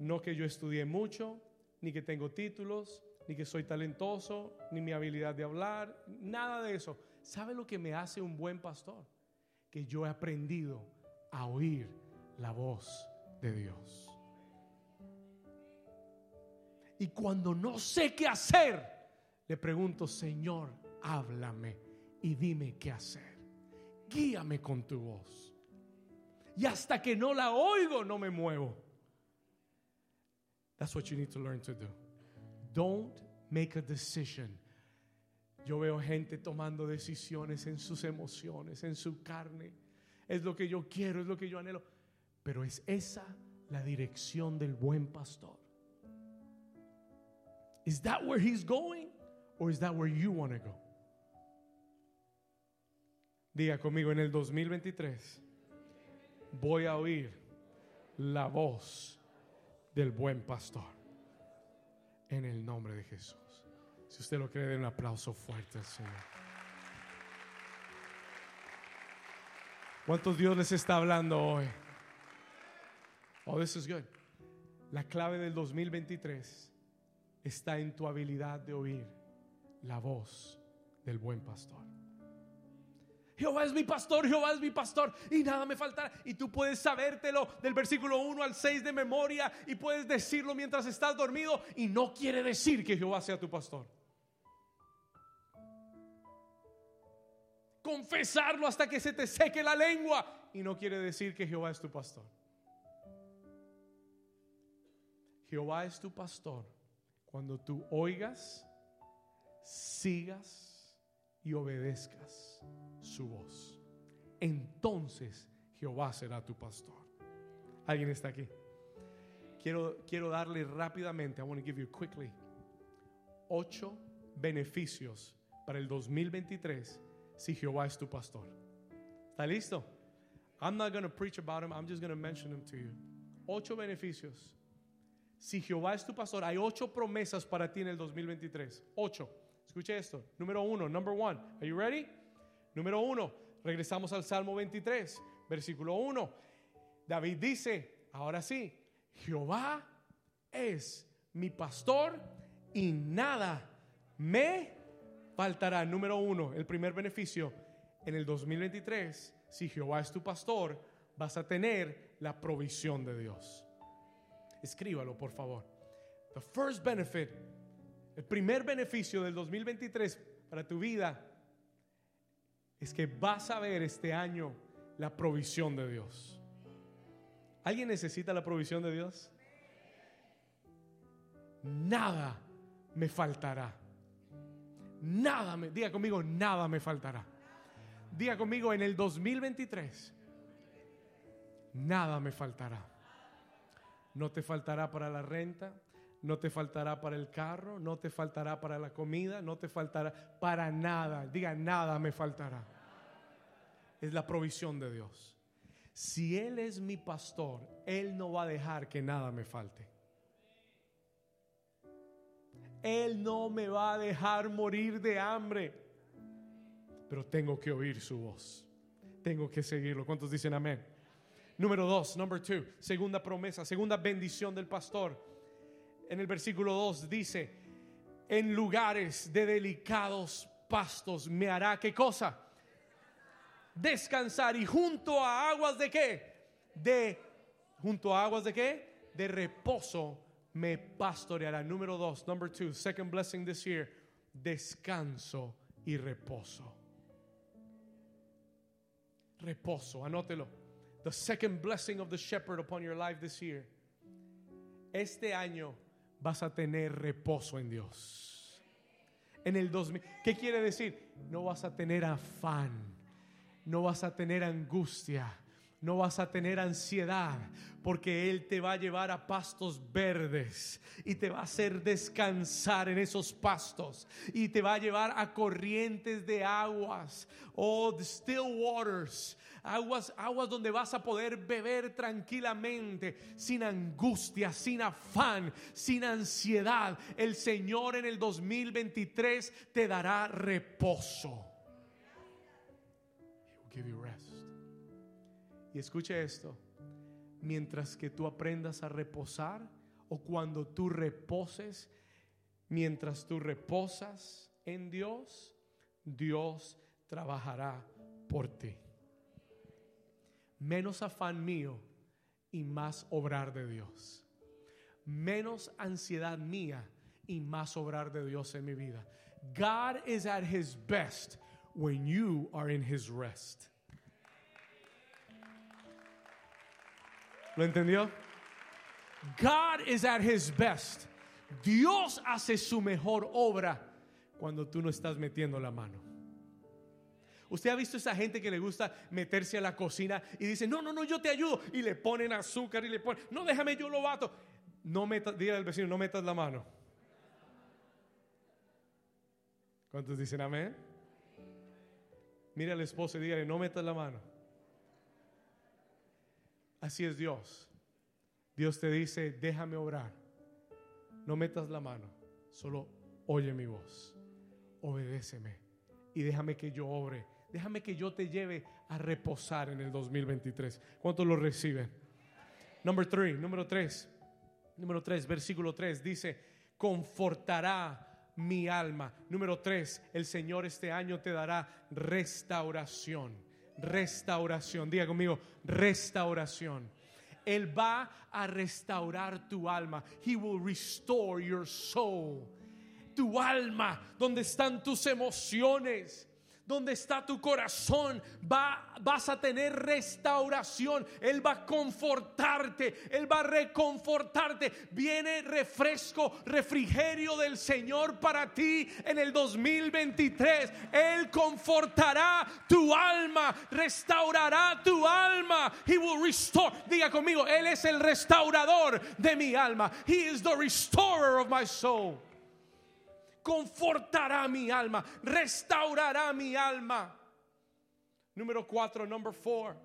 No que yo estudié mucho, ni que tengo títulos, ni que soy talentoso, ni mi habilidad de hablar, nada de eso. ¿Sabe lo que me hace un buen pastor? Que yo he aprendido a oír la voz de Dios. Y cuando no sé qué hacer, le pregunto, Señor, háblame y dime qué hacer. Guíame con tu voz. Y hasta que no la oigo, no me muevo. That's what you need to learn to do. Don't make a decision. Yo veo gente tomando decisiones en sus emociones, en su carne. Es lo que yo quiero, es lo que yo anhelo. Pero es esa la dirección del buen pastor. Is that where he's going or is that where you want to go? Diga conmigo en el 2023 voy a oír la voz del buen pastor. En el nombre de Jesús. Si usted lo cree, den un aplauso fuerte al Señor. ¿Cuántos Dios les está hablando hoy? Oh, this is good. La clave del 2023 está en tu habilidad de oír la voz del buen pastor. Jehová es mi pastor, Jehová es mi pastor y nada me faltará. Y tú puedes sabértelo del versículo 1 al 6 de memoria y puedes decirlo mientras estás dormido y no quiere decir que Jehová sea tu pastor. Confesarlo hasta que se te seque la lengua y no quiere decir que Jehová es tu pastor. Jehová es tu pastor cuando tú oigas, sigas y obedezcas su voz. Entonces Jehová será tu pastor. ¿Alguien está aquí? Quiero, quiero darle rápidamente, I want to give you quickly, ocho beneficios para el 2023 si Jehová es tu pastor. ¿Está listo? I'm not going to preach about them, I'm just going to mention them to you. Ocho beneficios. Si Jehová es tu pastor, hay ocho promesas para ti en el 2023. Ocho. Escuche esto. Número uno, number one. Are you ready? Número uno, regresamos al Salmo 23, versículo 1. David dice, ahora sí, Jehová es mi pastor y nada me faltará. Número uno, el primer beneficio en el 2023, si Jehová es tu pastor, vas a tener la provisión de Dios. Escríbalo, por favor. The first benefit, el primer beneficio del 2023 para tu vida es que vas a ver este año la provisión de Dios. ¿Alguien necesita la provisión de Dios? Nada me faltará. Nada me, diga conmigo, nada me faltará. Diga conmigo, en el 2023, nada me faltará. No te faltará para la renta, no te faltará para el carro, no te faltará para la comida, no te faltará para nada. Diga, nada me faltará. Es la provisión de Dios. Si Él es mi pastor, Él no va a dejar que nada me falte. Él no me va a dejar morir de hambre. Pero tengo que oír su voz. Tengo que seguirlo. ¿Cuántos dicen amén? Número dos, number two, segunda promesa, segunda bendición del pastor. En el versículo 2 dice, en lugares de delicados pastos me hará qué cosa? Descansar y junto a aguas de qué? De junto a aguas de qué? De reposo me pastoreará. Número dos, number two, second blessing this year, descanso y reposo. Reposo, anótelo. The second blessing of the shepherd upon your life this year. Este año vas a tener reposo en Dios. En el 2000, ¿qué quiere decir? No vas a tener afán, no vas a tener angustia, no vas a tener ansiedad, porque Él te va a llevar a pastos verdes y te va a hacer descansar en esos pastos y te va a llevar a corrientes de aguas, o oh, still waters, aguas, aguas donde vas a poder beber tranquilamente, sin angustia, sin afán, sin ansiedad. El Señor en el 2023 te dará reposo. He will give you rest. Y escuche esto, mientras que tú aprendas a reposar o cuando tú reposes, mientras tú reposas en Dios, Dios trabajará por ti. Menos afán mío y más obrar de Dios. Menos ansiedad mía y más obrar de Dios en mi vida. God is at his best when you are in his rest. ¿Lo entendió? God is at his best. Dios hace su mejor obra cuando tú no estás metiendo la mano. Usted ha visto esa gente que le gusta meterse a la cocina y dice, no, no, no, yo te ayudo. Y le ponen azúcar y le ponen, no, déjame, yo lo bato. No metas, dígale al vecino, no metas la mano. ¿Cuántos dicen amén? Mira al esposo y dígale, no metas la mano. Así es Dios. Dios te dice, déjame orar. No metas la mano, solo oye mi voz. Obedéceme y déjame que yo obre. Déjame que yo te lleve a reposar en el 2023. ¿Cuántos lo reciben? Number three, número tres. Número tres, versículo tres dice, confortará mi alma. Número tres, el Señor este año te dará restauración restauración. Diga conmigo, restauración. Él va a restaurar tu alma. He will restore your soul. Tu alma, donde están tus emociones donde está tu corazón, va, vas a tener restauración. Él va a confortarte, Él va a reconfortarte. Viene refresco, refrigerio del Señor para ti en el 2023. Él confortará tu alma, restaurará tu alma. He will restore. Diga conmigo, Él es el restaurador de mi alma. He is the restorer of my soul confortará mi alma, restaurará mi alma. Número cuatro, number four,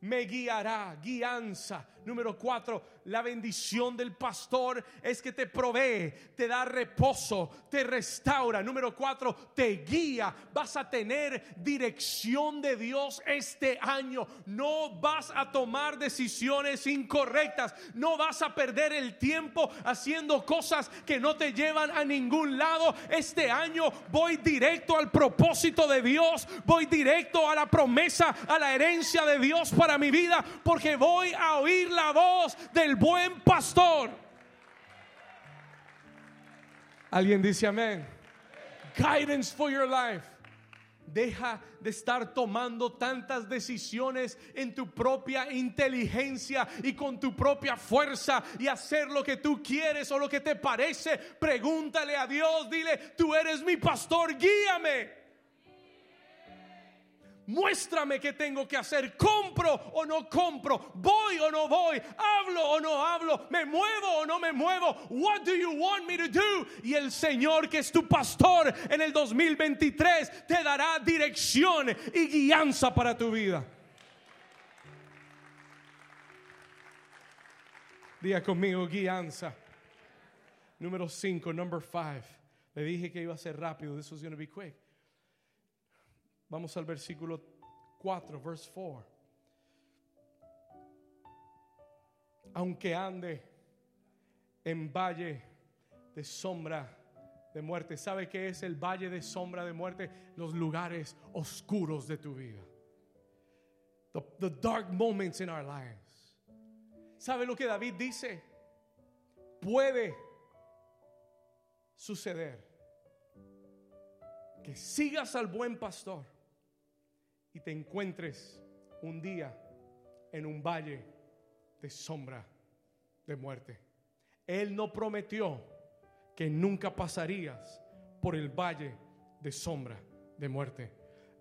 me guiará, guianza. Número cuatro, la bendición del pastor es que te provee, te da reposo, te restaura. Número cuatro, te guía. Vas a tener dirección de Dios este año. No vas a tomar decisiones incorrectas. No vas a perder el tiempo haciendo cosas que no te llevan a ningún lado. Este año voy directo al propósito de Dios. Voy directo a la promesa, a la herencia de Dios para mi vida. Porque voy a oír la voz del buen pastor. Alguien dice amén. Guidance for your life. Deja de estar tomando tantas decisiones en tu propia inteligencia y con tu propia fuerza y hacer lo que tú quieres o lo que te parece. Pregúntale a Dios, dile, tú eres mi pastor, guíame. Muéstrame qué tengo que hacer. Compro o no compro. Voy o no voy. Hablo o no hablo. Me muevo o no me muevo. What do you want me to do? Y el Señor que es tu pastor en el 2023 te dará dirección y guianza para tu vida. Diga conmigo guianza. Número 5, number 5. Le dije que iba a ser rápido. This was going to be quick. Vamos al versículo 4, verse 4. Aunque ande en valle de sombra de muerte. ¿Sabe qué es el valle de sombra de muerte? Los lugares oscuros de tu vida. The, the dark moments in our lives. ¿Sabe lo que David dice? Puede suceder que sigas al buen pastor y te encuentres un día en un valle de sombra de muerte. Él no prometió que nunca pasarías por el valle de sombra de muerte.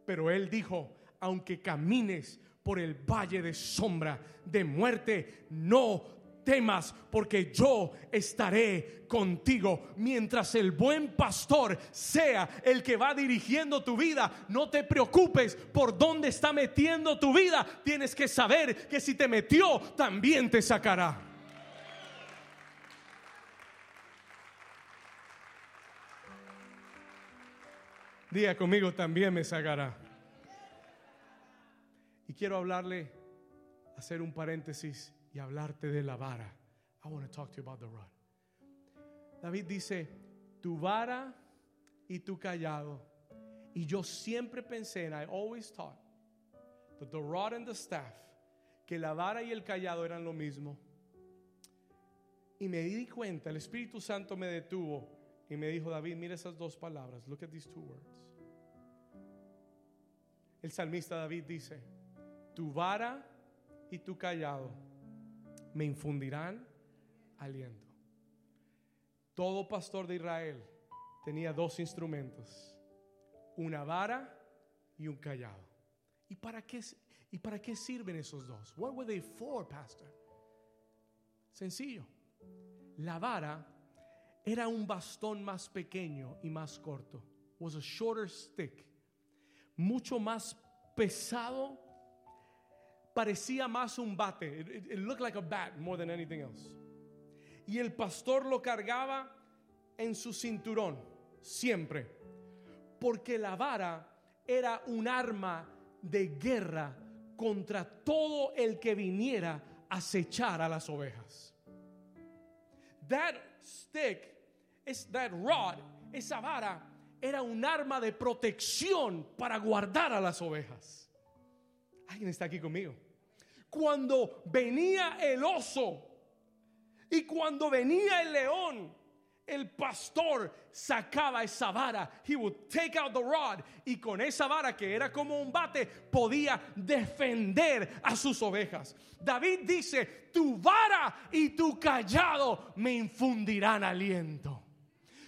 Pero Él dijo, aunque camines por el valle de sombra de muerte, no temas porque yo estaré contigo. Mientras el buen pastor sea el que va dirigiendo tu vida, no te preocupes por dónde está metiendo tu vida. Tienes que saber que si te metió, también te sacará. Diga conmigo, también me sacará. Y quiero hablarle, hacer un paréntesis y hablarte de la vara. I want to talk to you about the rod. David dice, tu vara y tu callado. Y yo siempre pensé, and I always thought, that the rod and the staff, que la vara y el callado eran lo mismo. Y me di cuenta, el Espíritu Santo me detuvo y me dijo, David, mira esas dos palabras. Look at these two words. El salmista David dice, tu vara y tu callado me infundirán aliento. Todo pastor de Israel tenía dos instrumentos, una vara y un callado. ¿Y para qué, y para qué sirven esos dos? What were they for, pastor? Sencillo. La vara era un bastón más pequeño y más corto. Was a shorter stick mucho más pesado. Parecía más un bate. It, looked like a bat more than anything else. Y el pastor lo cargaba en su cinturón, siempre. Porque la vara era un arma de guerra contra todo el que viniera a acechar a las ovejas. That stick, is that rod, esa vara era un arma de protección para guardar a las ovejas. ¿Alguien está aquí conmigo? Cuando venía el oso y cuando venía el león, el pastor sacaba esa vara. He would take out the rod y con esa vara que era como un bate podía defender a sus ovejas. David dice, tu vara y tu callado me infundirán aliento.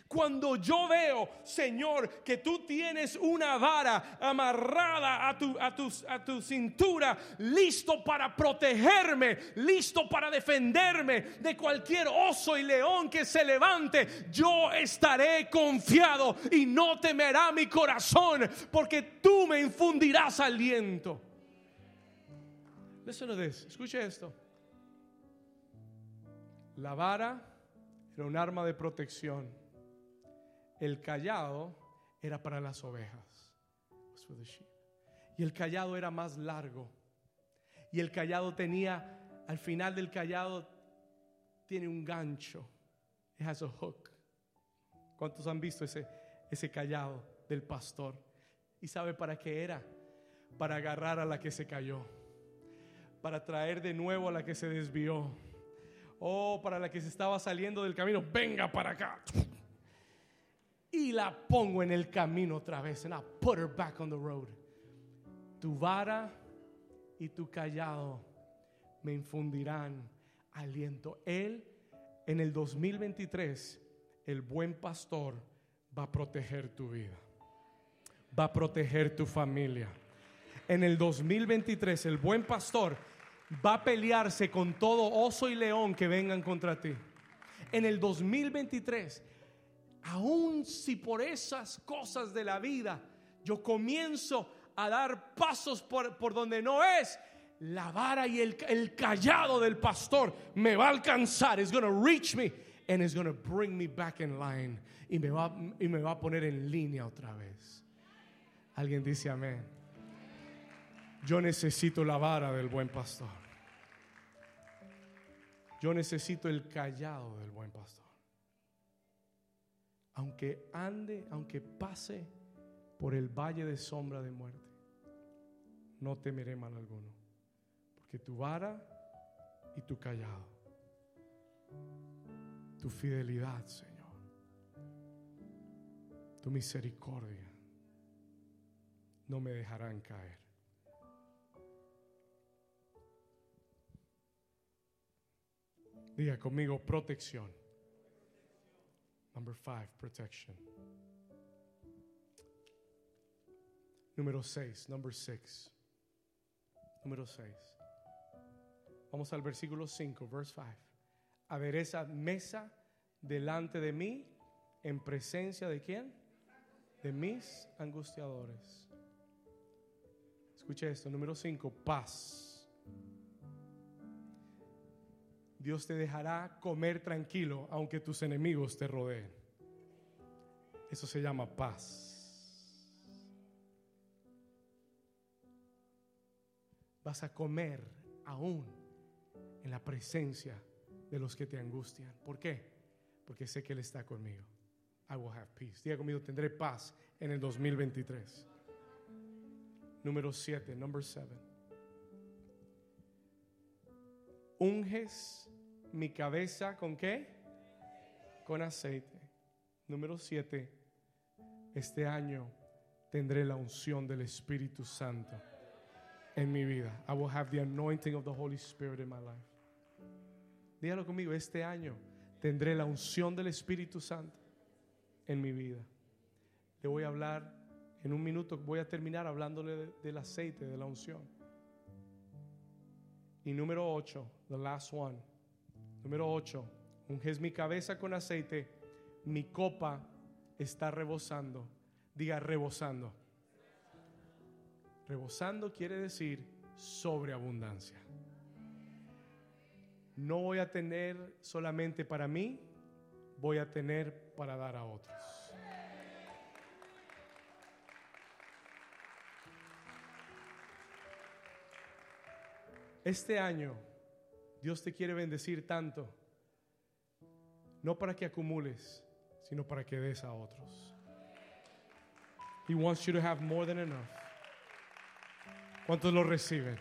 Cuando yo veo, Señor, que tú tienes una vara amarrada a tu, a, tu, a tu cintura, listo para protegerme, listo para defenderme de cualquier oso y león que se levante, yo estaré confiado y no temerá mi corazón, porque tú me infundirás aliento. Listen to this. Escuche esto. La vara era un arma de protección el callado era para las ovejas. Y el callado era más largo. Y el callado tenía, al final del callado, tiene un gancho. It has a hook. ¿Cuántos han visto ese, ese callado del pastor? ¿Y sabe para qué era? Para agarrar a la que se cayó. Para traer de nuevo a la que se desvió. Oh, para la que se estaba saliendo del camino. Venga para acá y la pongo en el camino otra vez. And I put her back on the road. Tu vara y tu callado me infundirán aliento. Él en el 2023, el buen pastor va a proteger tu vida. Va a proteger tu familia. En el 2023, el buen pastor va a pelearse con todo oso y león que vengan contra ti. En el 2023, aun si por esas cosas de la vida yo comienzo a dar pasos por, por donde no es, la vara y el, el, callado del pastor me va a alcanzar. It's going to reach me and it's going to bring me back in line. Y me, va, y me va a poner en línea otra vez. Alguien dice amén. Yo necesito la vara del buen pastor. Yo necesito el callado del buen pastor. Aunque ande, aunque pase por el valle de sombra de muerte, no temeré mal alguno, porque tu vara y tu callado, tu fidelidad, Señor, tu misericordia, no me dejarán caer. Diga conmigo protección. Number five, protection. Número seis, number six. Número seis. Vamos al versículo 5, verse 5. Adereza mesa delante de mí en presencia de quién? De mis angustiadores. Escucha esto, número 5, paz. Dios te dejará comer tranquilo aunque tus enemigos te rodeen. Eso se llama paz. Vas a comer aún en la presencia de los que te angustian. ¿Por qué? Porque sé que Él está conmigo. I will have peace. Diga conmigo, tendré paz en el 2023. Número 7, number 7. Unges mi cabeza con qué? Con aceite. Número 7. Este año tendré la unción del Espíritu Santo en mi vida. I will have the anointing of the Holy Spirit in my life. Dígalo conmigo, este año tendré la unción del Espíritu Santo en mi vida. Le voy a hablar en un minuto, voy a terminar hablándole del aceite, de la unción. Y número 8, the last one. Número 8, unges mi cabeza con aceite, mi copa está rebosando. Diga rebosando. Rebosando quiere decir sobreabundancia. No voy a tener solamente para mí, voy a tener para dar a otros. Este año Dios te quiere bendecir tanto, no para que acumules, sino para que des a otros. He wants you to have more than enough. ¿Cuántos lo reciben?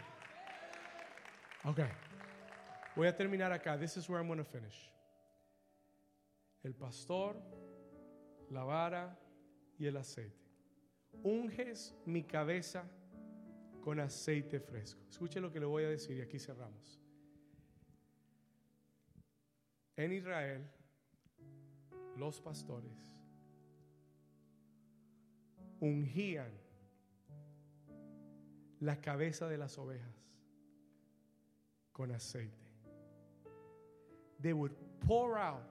Ok. Voy a terminar acá. This is where I'm going to finish. El pastor, la vara y el aceite. Unges mi cabeza con aceite fresco. Escuche lo que le voy a decir y aquí cerramos. En Israel, los pastores ungían la cabeza de las ovejas con aceite. They would pour out,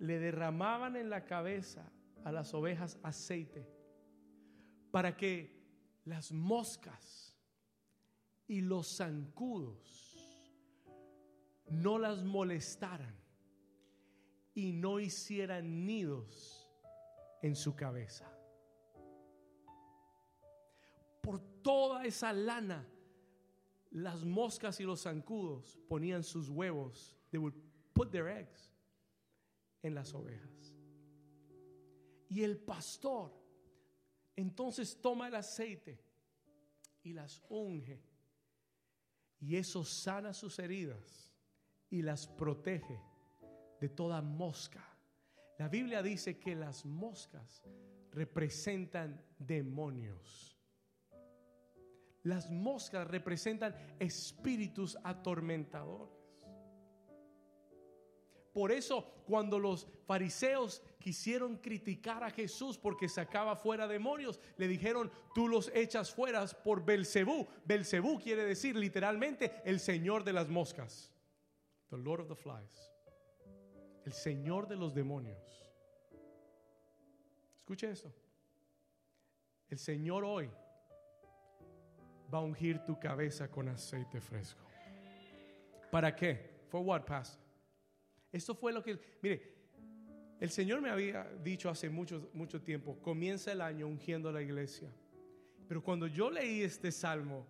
le derramaban en la cabeza a las ovejas aceite para que las moscas y los zancudos no las molestaran y no hicieran nidos en su cabeza. Por toda esa lana, las moscas y los zancudos ponían sus huevos. They would put their eggs en las ovejas. Y el pastor entonces toma el aceite y las unge. Y eso sana sus heridas y las protege de toda mosca. La Biblia dice que las moscas representan demonios. Las moscas representan espíritus atormentadores. Por eso, cuando los fariseos quisieron criticar a Jesús porque sacaba fuera demonios, le dijeron, tú los echas fuera por Belcebú. Belcebú quiere decir literalmente el señor de las moscas. The Lord of the Flies. El señor de los demonios. Escuche esto. El Señor hoy va a ungir tu cabeza con aceite fresco. ¿Para qué? For what, pastor? Esto fue lo que, mire, el Señor me había dicho hace mucho, mucho tiempo, comienza el año ungiendo la iglesia. Pero cuando yo leí este salmo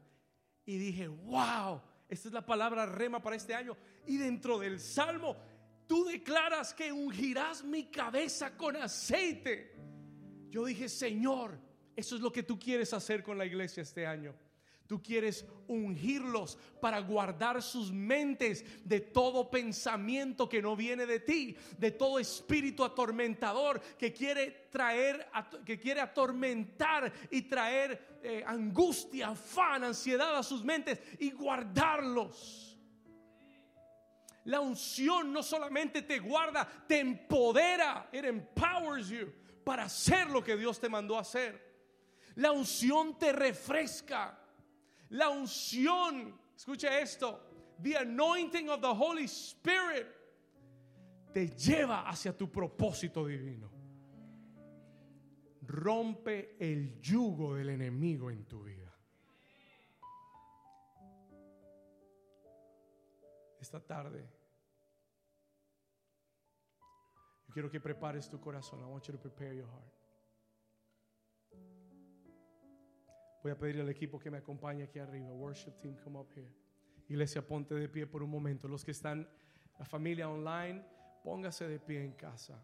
y dije, wow, esta es la palabra rema para este año, y dentro del salmo tú declaras que ungirás mi cabeza con aceite. Yo dije, Señor, eso es lo que tú quieres hacer con la iglesia este año. Tú quieres ungirlos para guardar sus mentes de todo pensamiento que no viene de ti, de todo espíritu atormentador que quiere traer, que quiere atormentar y traer eh, angustia, afán, ansiedad a sus mentes y guardarlos. La unción no solamente te guarda, te empodera, it empowers you para hacer lo que Dios te mandó a hacer. La unción te refresca. La unción, escucha esto, the anointing of the Holy Spirit te lleva hacia tu propósito divino. Rompe el yugo del enemigo en tu vida. Esta tarde, quiero que prepares tu corazón. I want you to prepare your heart. Voy a pedir al equipo que me acompañe aquí arriba. Worship team, come up here. Iglesia, ponte de pie por un momento. Los que están, la familia online, póngase de pie en casa.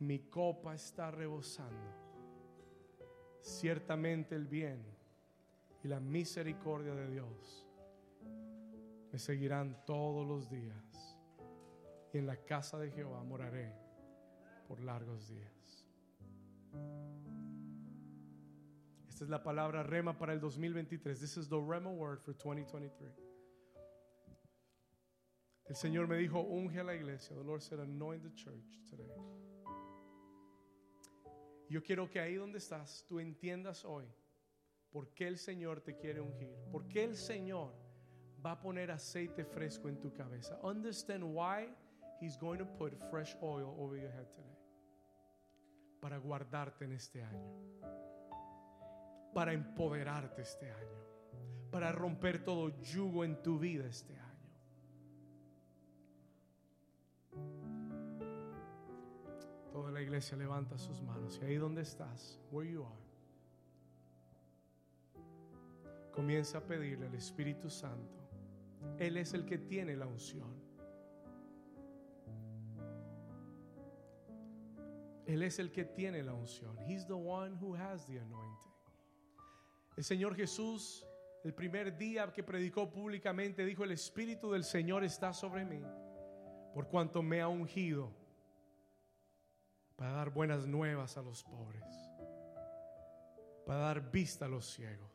Mi copa está rebosando. Ciertamente el bien y la misericordia de Dios me seguirán todos los días. Y en la casa de Jehová moraré por largos días. Esta es la palabra rema para el 2023. This is the rema word for 2023. El Señor me dijo, unge a la iglesia. The Lord said, anoint the church today. Yo quiero que ahí donde estás, tú entiendas hoy por qué el Señor te quiere ungir. Por qué el Señor va a poner aceite fresco en tu cabeza. Understand why He's going to put fresh oil over your head today. Para guardarte en este año. Para empoderarte este año. Para romper todo yugo en tu vida este año. Toda la iglesia levanta sus manos y ahí donde estás, where you are, comienza a pedirle al Espíritu Santo. Él es el que tiene la unción. Él es el que tiene la unción. He's the one who has the anointing. El Señor Jesús, el primer día que predicó públicamente, dijo, el Espíritu del Señor está sobre mí, por cuanto me ha ungido para dar buenas nuevas a los pobres, para dar vista a los ciegos,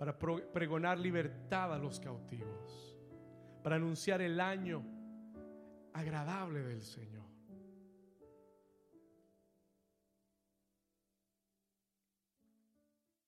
para pregonar libertad a los cautivos, para anunciar el año agradable del Señor.